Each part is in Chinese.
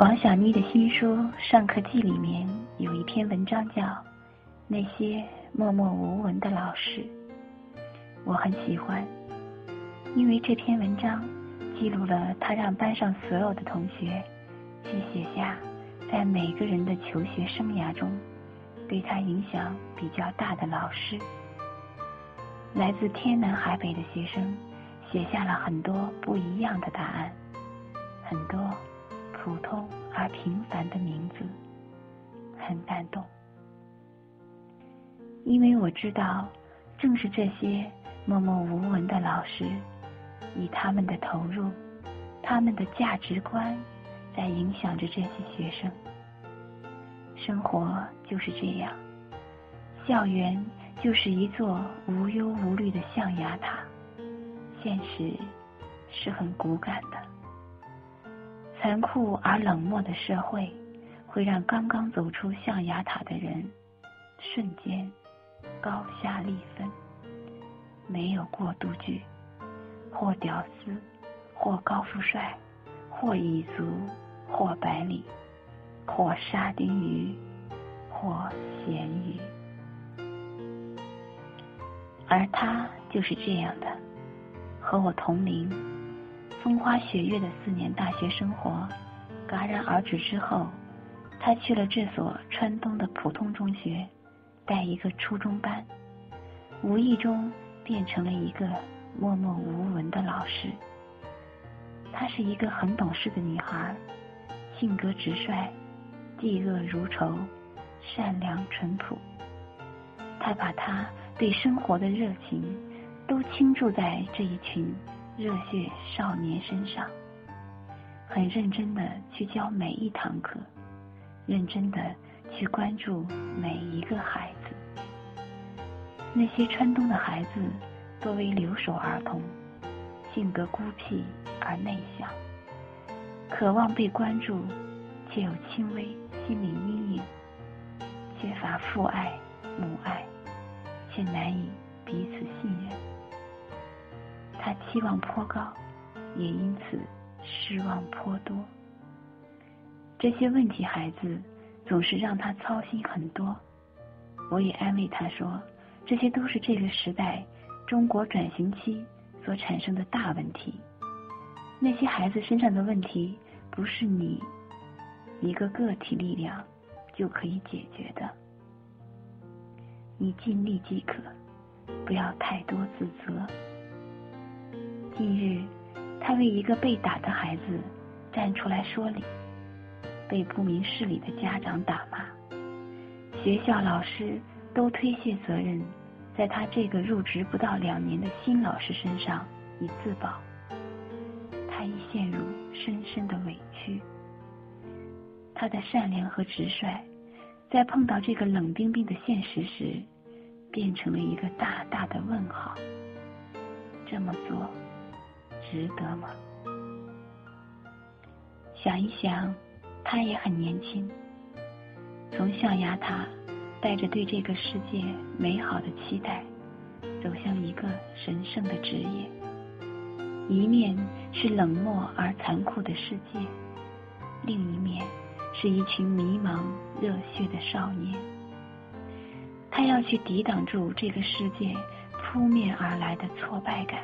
王小妮的新书《上课记》里面有一篇文章叫《那些默默无闻的老师》，我很喜欢，因为这篇文章记录了他让班上所有的同学去写下在每个人的求学生涯中对他影响比较大的老师。来自天南海北的学生写下了很多不一样的答案，很多。普通而平凡的名字，很感动，因为我知道，正是这些默默无闻的老师，以他们的投入，他们的价值观，在影响着这些学生。生活就是这样，校园就是一座无忧无虑的象牙塔，现实是很骨感的。残酷而冷漠的社会，会让刚刚走出象牙塔的人瞬间高下立分。没有过渡句，或屌丝，或高富帅，或蚁族，或白领，或沙丁鱼，或咸鱼。而他就是这样的，和我同龄。风花雪月的四年大学生活戛然而止之后，他去了这所川东的普通中学，带一个初中班，无意中变成了一个默默无闻的老师。她是一个很懂事的女孩，性格直率，嫉恶如仇，善良淳朴。她把她对生活的热情都倾注在这一群。热血少年身上，很认真的去教每一堂课，认真的去关注每一个孩子。那些川东的孩子多为留守儿童，性格孤僻而内向，渴望被关注，却有轻微心理阴影，缺乏父爱母爱，却难以彼此信任。他期望颇高，也因此失望颇多。这些问题孩子总是让他操心很多。我也安慰他说，这些都是这个时代中国转型期所产生的大问题。那些孩子身上的问题，不是你一个个体力量就可以解决的。你尽力即可，不要太多自责。近日，他为一个被打的孩子站出来说理，被不明事理的家长打骂，学校老师都推卸责任，在他这个入职不到两年的新老师身上以自保，他已陷入深深的委屈。他的善良和直率，在碰到这个冷冰冰的现实时，变成了一个大大的问号。这么做。值得吗？想一想，他也很年轻，从象牙塔带着对这个世界美好的期待，走向一个神圣的职业。一面是冷漠而残酷的世界，另一面是一群迷茫热血的少年。他要去抵挡住这个世界扑面而来的挫败感。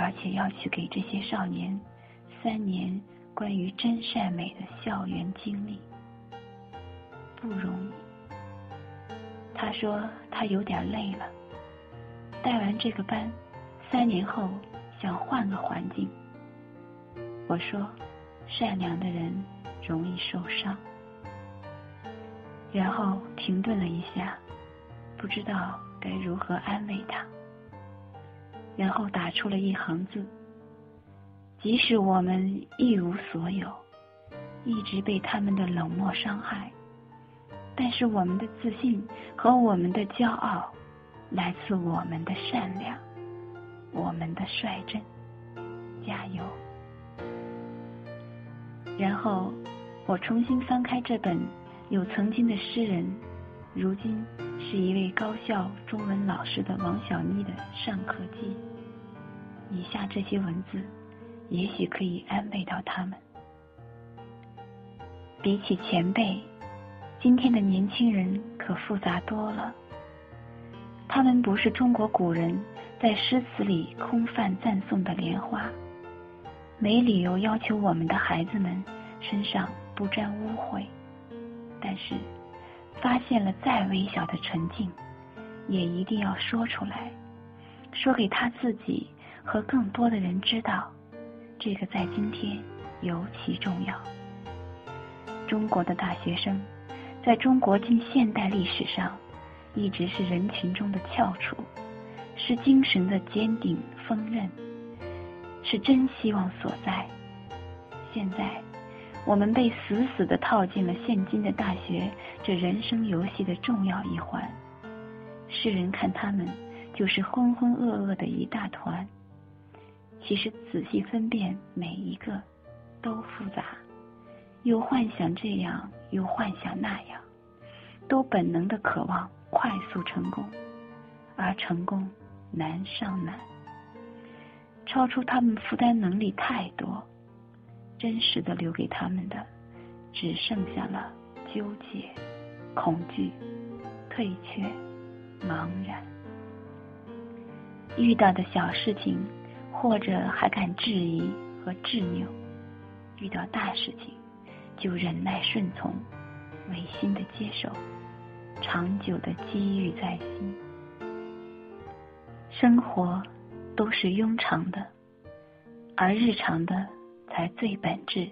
而且要去给这些少年三年关于真善美的校园经历，不容易。他说他有点累了，带完这个班，三年后想换个环境。我说，善良的人容易受伤。然后停顿了一下，不知道该如何安慰他。然后打出了一行字：“即使我们一无所有，一直被他们的冷漠伤害，但是我们的自信和我们的骄傲，来自我们的善良，我们的率真。加油！”然后我重新翻开这本有曾经的诗人，如今是一位高校中文老师的王小妮的上课记。以下这些文字，也许可以安慰到他们。比起前辈，今天的年轻人可复杂多了。他们不是中国古人在诗词里空泛赞颂的莲花，没理由要求我们的孩子们身上不沾污秽。但是，发现了再微小的纯净，也一定要说出来，说给他自己和更多的人知道。这个在今天尤其重要。中国的大学生，在中国近现代历史上。一直是人群中的翘楚，是精神的坚定锋刃，是真希望所在。现在，我们被死死的套进了现今的大学这人生游戏的重要一环。世人看他们就是浑浑噩噩的一大团，其实仔细分辨每一个，都复杂，又幻想这样，又幻想那样，都本能的渴望。快速成功，而成功难上难，超出他们负担能力太多，真实的留给他们的，只剩下了纠结、恐惧、退却、茫然。遇到的小事情，或者还敢质疑和执拗；遇到大事情，就忍耐顺从，违心的接受。长久的积郁在心，生活都是庸常的，而日常的才最本质，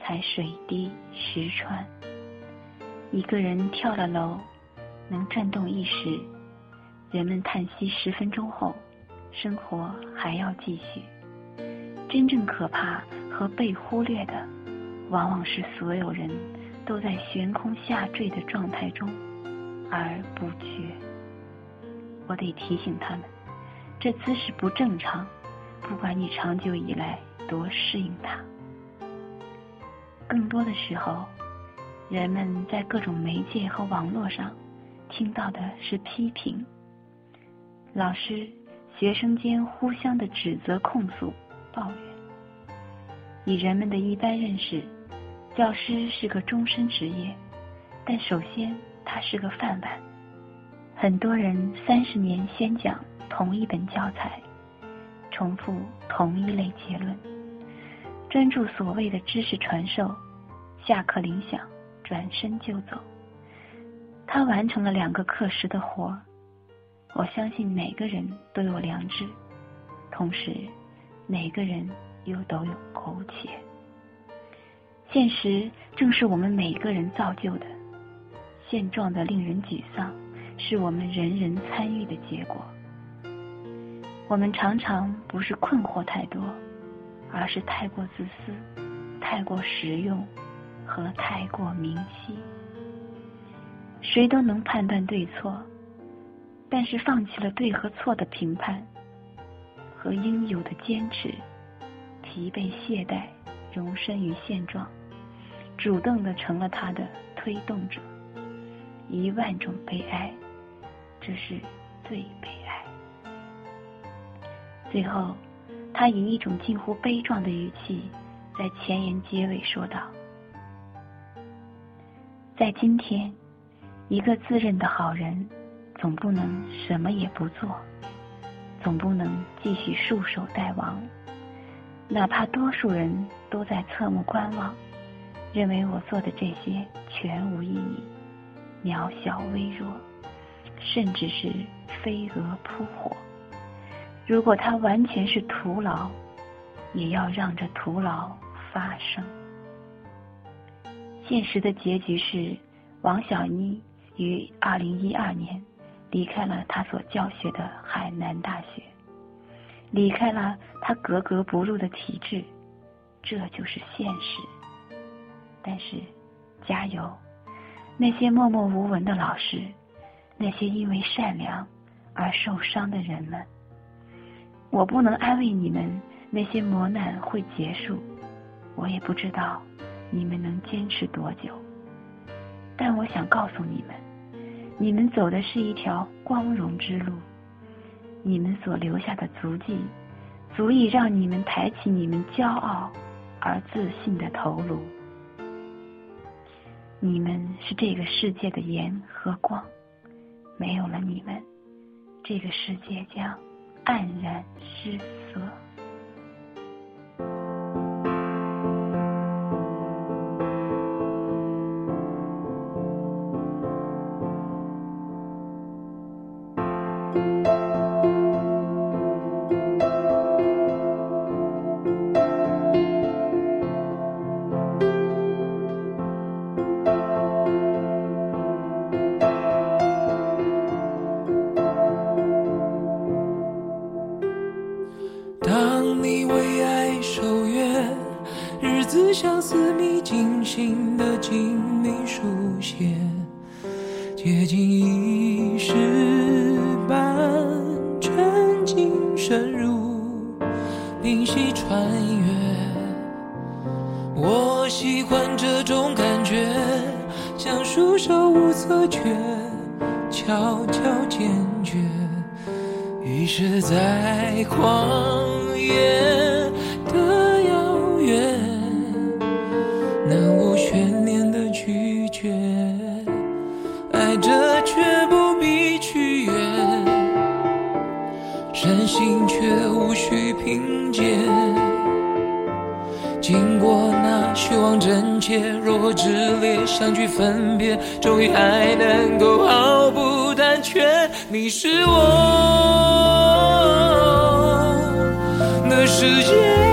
才水滴石穿。一个人跳了楼，能震动一时，人们叹息十分钟后，生活还要继续。真正可怕和被忽略的，往往是所有人。都在悬空下坠的状态中，而不觉。我得提醒他们，这姿势不正常。不管你长久以来多适应它，更多的时候，人们在各种媒介和网络上听到的是批评，老师、学生间互相的指责、控诉、抱怨，以人们的一般认识。教师是个终身职业，但首先他是个饭碗。很多人三十年先讲同一本教材，重复同一类结论，专注所谓的知识传授，下课铃响，转身就走。他完成了两个课时的活。我相信每个人都有良知，同时每个人又都有苟且。现实正是我们每个人造就的，现状的令人沮丧，是我们人人参与的结果。我们常常不是困惑太多，而是太过自私、太过实用和太过明晰。谁都能判断对错，但是放弃了对和错的评判和应有的坚持，疲惫懈怠，容身于现状。主动的成了他的推动者，一万种悲哀，这是最悲哀。最后，他以一种近乎悲壮的语气，在前言结尾说道：“在今天，一个自认的好人，总不能什么也不做，总不能继续束手待亡，哪怕多数人都在侧目观望。”认为我做的这些全无意义、渺小微弱，甚至是飞蛾扑火。如果它完全是徒劳，也要让这徒劳发生。现实的结局是，王小妮于二零一二年离开了他所教学的海南大学，离开了他格格不入的体制，这就是现实。但是，加油！那些默默无闻的老师，那些因为善良而受伤的人们，我不能安慰你们，那些磨难会结束。我也不知道你们能坚持多久。但我想告诉你们，你们走的是一条光荣之路。你们所留下的足迹，足以让你们抬起你们骄傲而自信的头颅。你们是这个世界的盐和光，没有了你们，这个世界将黯然失色。相思密精心的精密书写，接近一世般沉静深入，灵犀穿越。我喜欢这种感觉，像束手无策却悄悄坚决。于是，在狂的遥远，那无悬念的拒绝，爱着却不必去约，善心却无需凭借。经过那虚妄真切，如何炽烈相聚分别，终于还能够毫不胆怯。你是我。世界。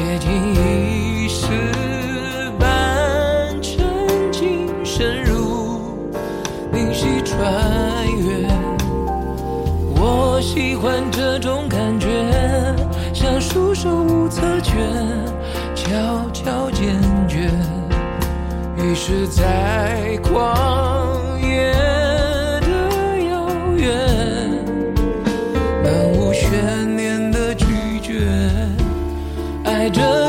接近一时半沉浸深入灵犀穿越我喜欢这种感觉像束手无策却悄悄坚决于是在旷野的遥远漫无悬念着